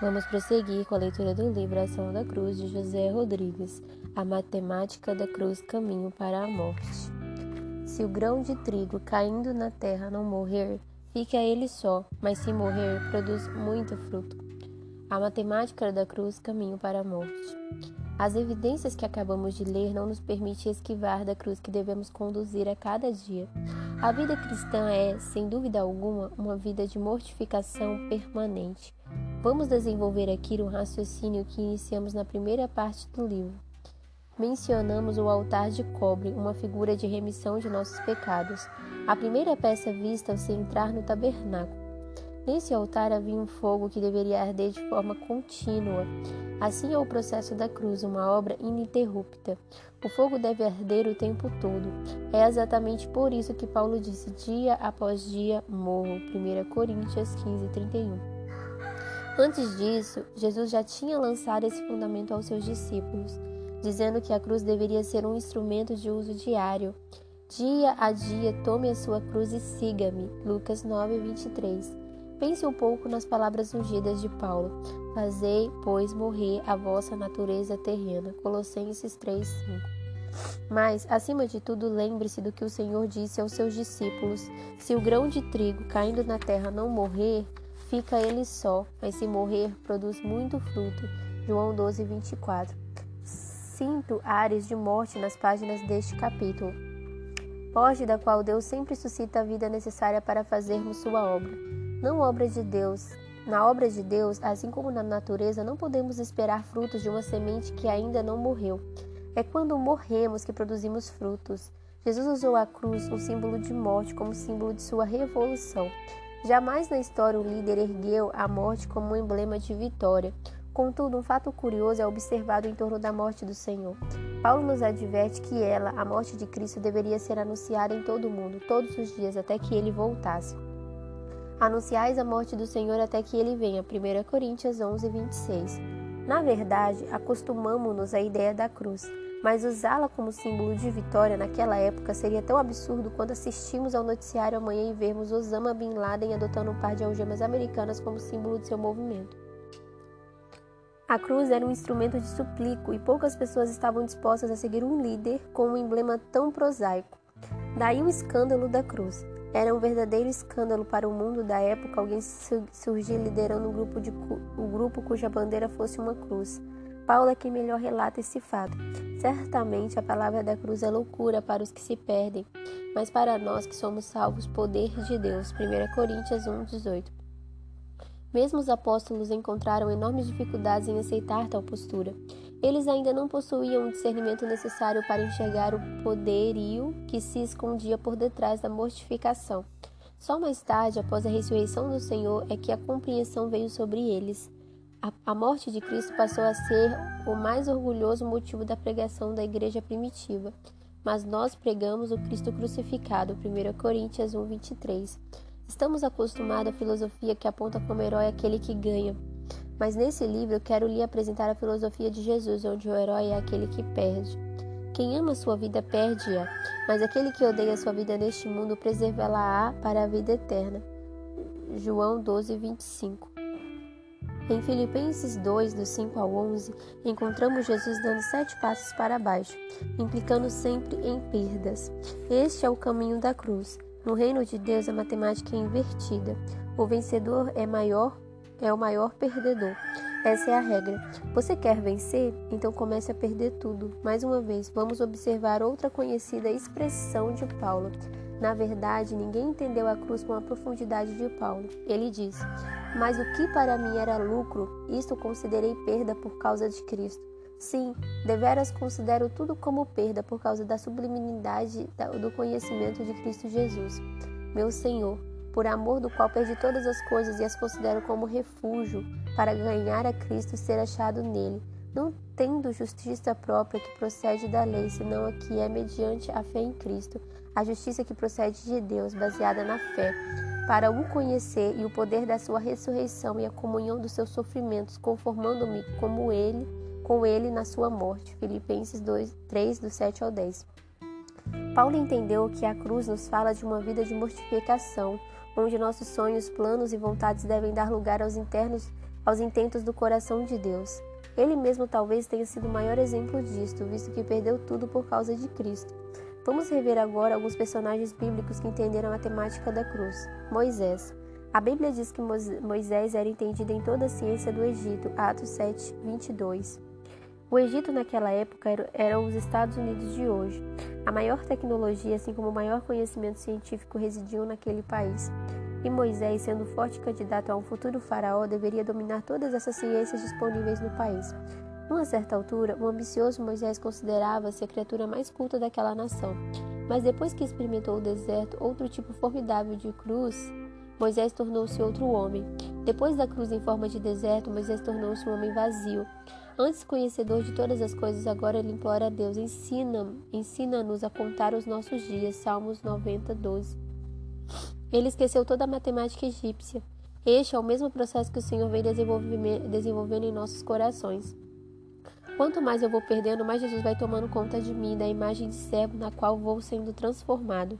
Vamos prosseguir com a leitura do livro Ação da Cruz de José Rodrigues, A Matemática da Cruz Caminho para a Morte. Se o grão de trigo caindo na terra não morrer, fica ele só, mas se morrer, produz muito fruto. A matemática da cruz Caminho para a Morte. As evidências que acabamos de ler não nos permitem esquivar da cruz que devemos conduzir a cada dia. A vida cristã é, sem dúvida alguma, uma vida de mortificação permanente. Vamos desenvolver aqui um raciocínio que iniciamos na primeira parte do livro. Mencionamos o altar de cobre, uma figura de remissão de nossos pecados, a primeira peça vista ao se entrar no tabernáculo. Nesse altar havia um fogo que deveria arder de forma contínua. Assim é o processo da cruz, uma obra ininterrupta. O fogo deve arder o tempo todo. É exatamente por isso que Paulo disse: dia após dia morro. 1 Coríntios 15, 31. Antes disso, Jesus já tinha lançado esse fundamento aos seus discípulos, dizendo que a cruz deveria ser um instrumento de uso diário. Dia a dia, tome a sua cruz e siga-me. Lucas 9, 23. Pense um pouco nas palavras ungidas de Paulo. Fazei, pois, morrer a vossa natureza terrena. Colossenses 3, 5. Mas, acima de tudo, lembre-se do que o Senhor disse aos seus discípulos: se o grão de trigo caindo na terra não morrer, fica ele só, mas se morrer, produz muito fruto. João 12, 24. Sinto ares de morte nas páginas deste capítulo, porte da qual Deus sempre suscita a vida necessária para fazermos sua obra. Não obra de Deus. Na obra de Deus, assim como na natureza, não podemos esperar frutos de uma semente que ainda não morreu. É quando morremos que produzimos frutos. Jesus usou a cruz, um símbolo de morte, como símbolo de sua revolução. Jamais na história o líder ergueu a morte como um emblema de vitória. Contudo, um fato curioso é observado em torno da morte do Senhor. Paulo nos adverte que ela, a morte de Cristo, deveria ser anunciada em todo o mundo, todos os dias, até que ele voltasse. Anunciais a morte do Senhor até que ele venha. 1 Coríntios 11, 26. Na verdade, acostumamos-nos à ideia da cruz mas usá-la como símbolo de vitória naquela época seria tão absurdo quanto assistimos ao noticiário amanhã e vermos Osama Bin Laden adotando um par de algemas americanas como símbolo de seu movimento. A cruz era um instrumento de suplico e poucas pessoas estavam dispostas a seguir um líder com um emblema tão prosaico. Daí o escândalo da cruz. Era um verdadeiro escândalo para o mundo da época alguém surgir liderando um grupo, de, um grupo cuja bandeira fosse uma cruz. Paulo é quem melhor relata esse fato. Certamente a palavra da cruz é loucura para os que se perdem, mas para nós que somos salvos, poder de Deus. 1 Coríntios 1, 18. Mesmo os apóstolos encontraram enormes dificuldades em aceitar tal postura. Eles ainda não possuíam o discernimento necessário para enxergar o poderio que se escondia por detrás da mortificação. Só mais tarde, após a ressurreição do Senhor, é que a compreensão veio sobre eles. A, morte de Cristo passou a ser o mais orgulhoso motivo da pregação da igreja primitiva. Mas nós pregamos o Cristo crucificado, 1 Coríntios 1, 23. Estamos acostumados à filosofia que aponta como herói aquele que ganha. Mas nesse livro eu quero lhe apresentar a filosofia de Jesus, onde o herói é aquele que perde. Quem ama sua vida perde-a, mas aquele que odeia sua vida neste mundo preservá-la-á para a vida eterna. João 12, 25. Em Filipenses 2, do 5 ao 11, encontramos Jesus dando sete passos para baixo, implicando sempre em perdas. Este é o caminho da cruz. No reino de Deus, a matemática é invertida. O vencedor é maior, é o maior perdedor. Essa é a regra. Você quer vencer? Então comece a perder tudo. Mais uma vez, vamos observar outra conhecida expressão de Paulo. Na verdade, ninguém entendeu a cruz com a profundidade de Paulo. Ele diz: Mas o que para mim era lucro, isto considerei perda por causa de Cristo. Sim, deveras considero tudo como perda por causa da sublimidade do conhecimento de Cristo Jesus, meu Senhor, por amor do qual perdi todas as coisas e as considero como refúgio para ganhar a Cristo e ser achado nele, não tendo justiça própria que procede da lei, senão a que é mediante a fé em Cristo a justiça que procede de Deus, baseada na fé, para o conhecer e o poder da sua ressurreição e a comunhão dos seus sofrimentos, conformando-me como ele, com ele na sua morte. Filipenses 2, 3, do 7 ao 10. Paulo entendeu que a cruz nos fala de uma vida de mortificação, onde nossos sonhos, planos e vontades devem dar lugar aos internos aos intentos do coração de Deus. Ele mesmo talvez tenha sido o maior exemplo disto, visto que perdeu tudo por causa de Cristo. Vamos rever agora alguns personagens bíblicos que entenderam a temática da cruz. Moisés. A Bíblia diz que Moisés era entendido em toda a ciência do Egito, Atos 7, 22. O Egito naquela época era, era os Estados Unidos de hoje. A maior tecnologia, assim como o maior conhecimento científico, residiam naquele país. E Moisés, sendo forte candidato a um futuro faraó, deveria dominar todas essas ciências disponíveis no país. Numa certa altura, o ambicioso Moisés considerava-se a criatura mais culta daquela nação. Mas depois que experimentou o deserto, outro tipo formidável de cruz, Moisés tornou-se outro homem. Depois da cruz em forma de deserto, Moisés tornou-se um homem vazio. Antes conhecedor de todas as coisas, agora ele implora a Deus: ensina-nos ensina a contar os nossos dias. Salmos 90, 12. Ele esqueceu toda a matemática egípcia. Este é o mesmo processo que o Senhor vem desenvolvendo em nossos corações. Quanto mais eu vou perdendo, mais Jesus vai tomando conta de mim, da imagem de servo na qual vou sendo transformado.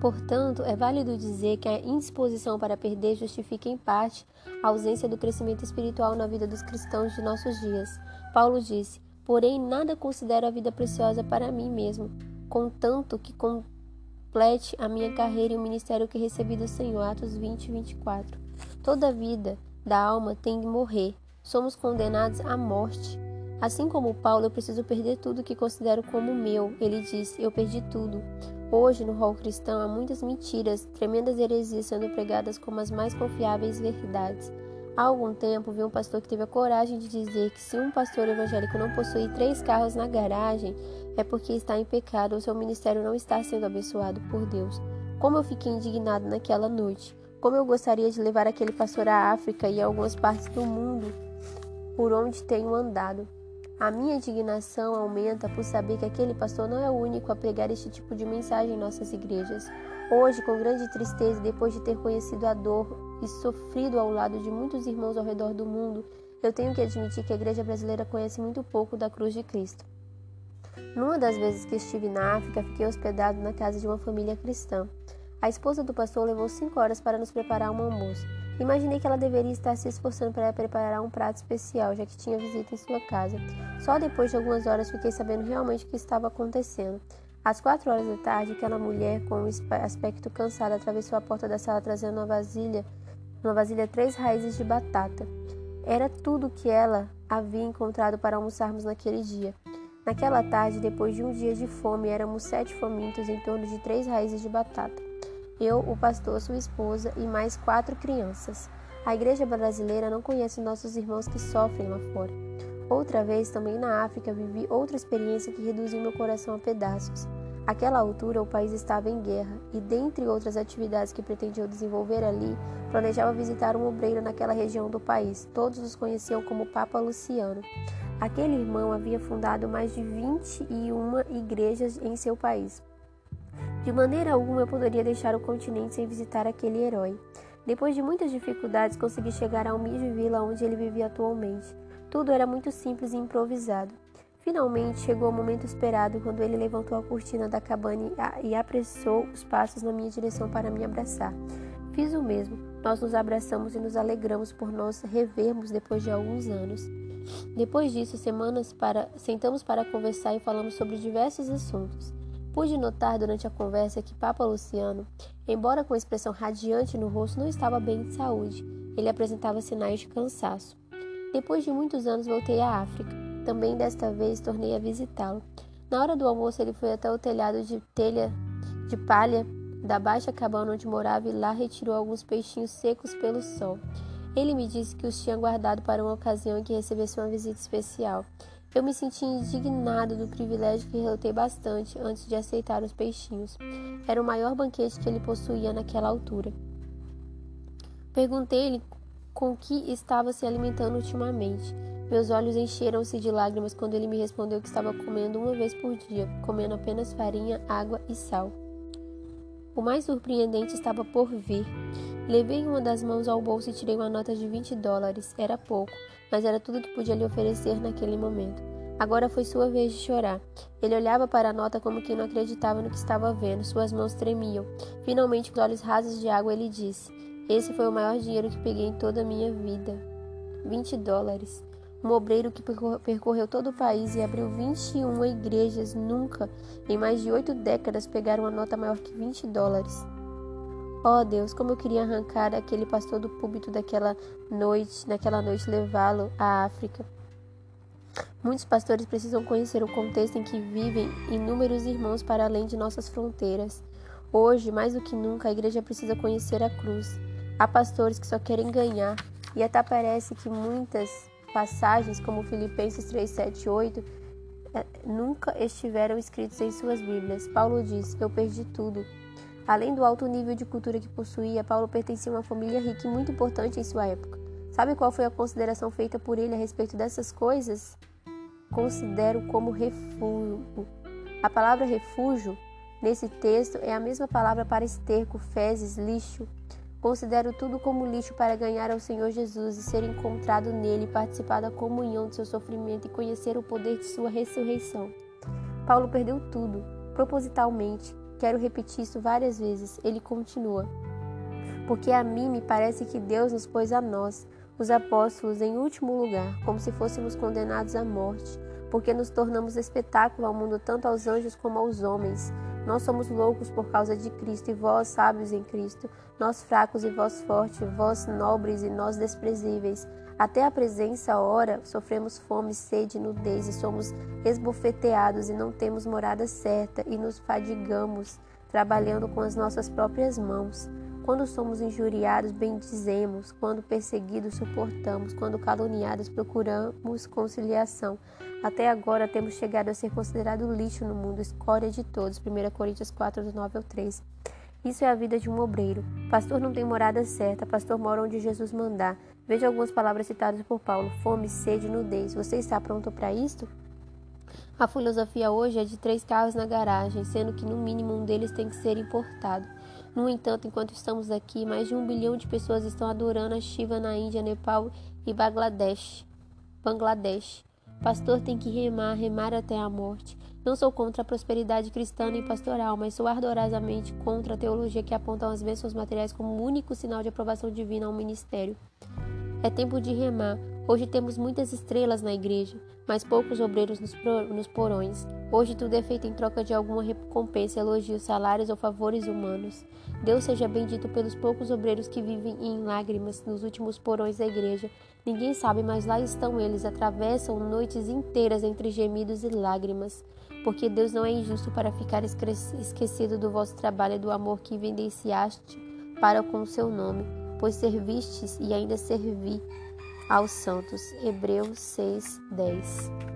Portanto, é válido dizer que a indisposição para perder justifica em parte a ausência do crescimento espiritual na vida dos cristãos de nossos dias. Paulo disse: Porém, nada considero a vida preciosa para mim mesmo, contanto que complete a minha carreira e o ministério que recebi do Senhor. Atos 20, 24. Toda vida da alma tem que morrer. Somos condenados à morte. Assim como Paulo, eu preciso perder tudo que considero como meu. Ele disse: Eu perdi tudo. Hoje, no rol cristão, há muitas mentiras, tremendas heresias sendo pregadas como as mais confiáveis verdades. Há algum tempo, vi um pastor que teve a coragem de dizer que se um pastor evangélico não possui três carros na garagem, é porque está em pecado ou seu ministério não está sendo abençoado por Deus. Como eu fiquei indignado naquela noite. Como eu gostaria de levar aquele pastor à África e a algumas partes do mundo por onde tenho andado. A minha indignação aumenta por saber que aquele pastor não é o único a pregar este tipo de mensagem em nossas igrejas. Hoje, com grande tristeza, depois de ter conhecido a dor e sofrido ao lado de muitos irmãos ao redor do mundo, eu tenho que admitir que a igreja brasileira conhece muito pouco da cruz de Cristo. Numa das vezes que estive na África, fiquei hospedado na casa de uma família cristã. A esposa do pastor levou cinco horas para nos preparar um almoço. Imaginei que ela deveria estar se esforçando para preparar um prato especial, já que tinha visita em sua casa. Só depois de algumas horas fiquei sabendo realmente o que estava acontecendo. Às quatro horas da tarde, aquela mulher, com um aspecto cansado, atravessou a porta da sala trazendo uma vasilha, uma vasilha três raízes de batata. Era tudo o que ela havia encontrado para almoçarmos naquele dia. Naquela tarde, depois de um dia de fome, éramos sete famintos em torno de três raízes de batata eu, o pastor, sua esposa e mais quatro crianças. A igreja brasileira não conhece nossos irmãos que sofrem lá fora. Outra vez, também na África, vivi outra experiência que reduziu meu coração a pedaços. Aquela altura, o país estava em guerra e, dentre outras atividades que pretendiam desenvolver ali, planejava visitar um obreiro naquela região do país. Todos os conheciam como Papa Luciano. Aquele irmão havia fundado mais de 21 igrejas em seu país. De maneira alguma eu poderia deixar o continente sem visitar aquele herói. Depois de muitas dificuldades, consegui chegar à humilde vila onde ele vivia atualmente. Tudo era muito simples e improvisado. Finalmente chegou o momento esperado quando ele levantou a cortina da cabana e apressou os passos na minha direção para me abraçar. Fiz o mesmo. Nós nos abraçamos e nos alegramos por nos revermos depois de alguns anos. Depois disso, semanas para sentamos para conversar e falamos sobre diversos assuntos. Pude notar durante a conversa que Papa Luciano, embora com expressão radiante no rosto, não estava bem de saúde. Ele apresentava sinais de cansaço. Depois de muitos anos voltei à África. Também desta vez tornei a visitá-lo. Na hora do almoço ele foi até o telhado de telha de palha da baixa cabana onde morava e lá retirou alguns peixinhos secos pelo sol. Ele me disse que os tinha guardado para uma ocasião em que recebesse uma visita especial. Eu me senti indignado do privilégio que relutei bastante antes de aceitar os peixinhos. Era o maior banquete que ele possuía naquela altura. Perguntei-lhe com que estava se alimentando ultimamente. Meus olhos encheram-se de lágrimas quando ele me respondeu que estava comendo uma vez por dia, comendo apenas farinha, água e sal. O mais surpreendente estava por vir. Levei uma das mãos ao bolso e tirei uma nota de 20 dólares. Era pouco, mas era tudo que podia lhe oferecer naquele momento. Agora foi sua vez de chorar. Ele olhava para a nota como quem não acreditava no que estava vendo. Suas mãos tremiam. Finalmente, com os olhos rasos de água, ele disse: Esse foi o maior dinheiro que peguei em toda a minha vida. 20 dólares. Um obreiro que percorreu todo o país e abriu 21 igrejas nunca, em mais de oito décadas, pegaram uma nota maior que 20 dólares. Oh Deus, como eu queria arrancar aquele pastor do púlpito daquela noite, naquela noite levá-lo à África. Muitos pastores precisam conhecer o contexto em que vivem inúmeros irmãos para além de nossas fronteiras. Hoje, mais do que nunca, a igreja precisa conhecer a cruz. Há pastores que só querem ganhar, e até parece que muitas passagens, como Filipenses 3, 7 8, nunca estiveram escritos em suas Bíblias. Paulo diz: Eu perdi tudo. Além do alto nível de cultura que possuía, Paulo pertencia a uma família rica e muito importante em sua época. Sabe qual foi a consideração feita por ele a respeito dessas coisas? Considero como refúgio. A palavra refúgio nesse texto é a mesma palavra para esterco, fezes, lixo. Considero tudo como lixo para ganhar ao Senhor Jesus e ser encontrado nele, participar da comunhão de seu sofrimento e conhecer o poder de sua ressurreição. Paulo perdeu tudo, propositalmente. Quero repetir isso várias vezes. Ele continua. Porque a mim me parece que Deus nos pôs a nós, os apóstolos, em último lugar, como se fôssemos condenados à morte, porque nos tornamos espetáculo ao mundo tanto aos anjos como aos homens. Nós somos loucos por causa de Cristo, e vós sábios em Cristo, nós fracos e vós fortes, vós nobres e nós desprezíveis. Até a presença, ora, sofremos fome, sede, nudez, e somos esbofeteados e não temos morada certa, e nos fadigamos, trabalhando com as nossas próprias mãos. Quando somos injuriados, bendizemos, quando perseguidos, suportamos, quando caluniados, procuramos conciliação. Até agora temos chegado a ser considerado lixo no mundo, escória de todos. 1 Coríntios 4, do 9 ao 3. Isso é a vida de um obreiro. Pastor não tem morada certa, pastor mora onde Jesus mandar. Veja algumas palavras citadas por Paulo: fome, sede, nudez. Você está pronto para isto? A filosofia hoje é de três carros na garagem, sendo que no mínimo um deles tem que ser importado. No entanto, enquanto estamos aqui, mais de um bilhão de pessoas estão adorando a Shiva na Índia, Nepal e Bangladesh. Bangladesh. Pastor tem que remar, remar até a morte. Não sou contra a prosperidade cristã nem pastoral, mas sou ardorosamente contra a teologia que aponta as bênçãos materiais como único sinal de aprovação divina ao ministério. É tempo de remar. Hoje temos muitas estrelas na igreja, mas poucos obreiros nos porões. Hoje tudo é feito em troca de alguma recompensa, elogios, salários ou favores humanos. Deus seja bendito pelos poucos obreiros que vivem em lágrimas nos últimos porões da igreja. Ninguém sabe, mas lá estão eles, atravessam noites inteiras entre gemidos e lágrimas. Porque Deus não é injusto para ficar esquecido do vosso trabalho e do amor que evidenciaste para com o seu nome, pois servistes e ainda servi aos santos. Hebreus 6, 10.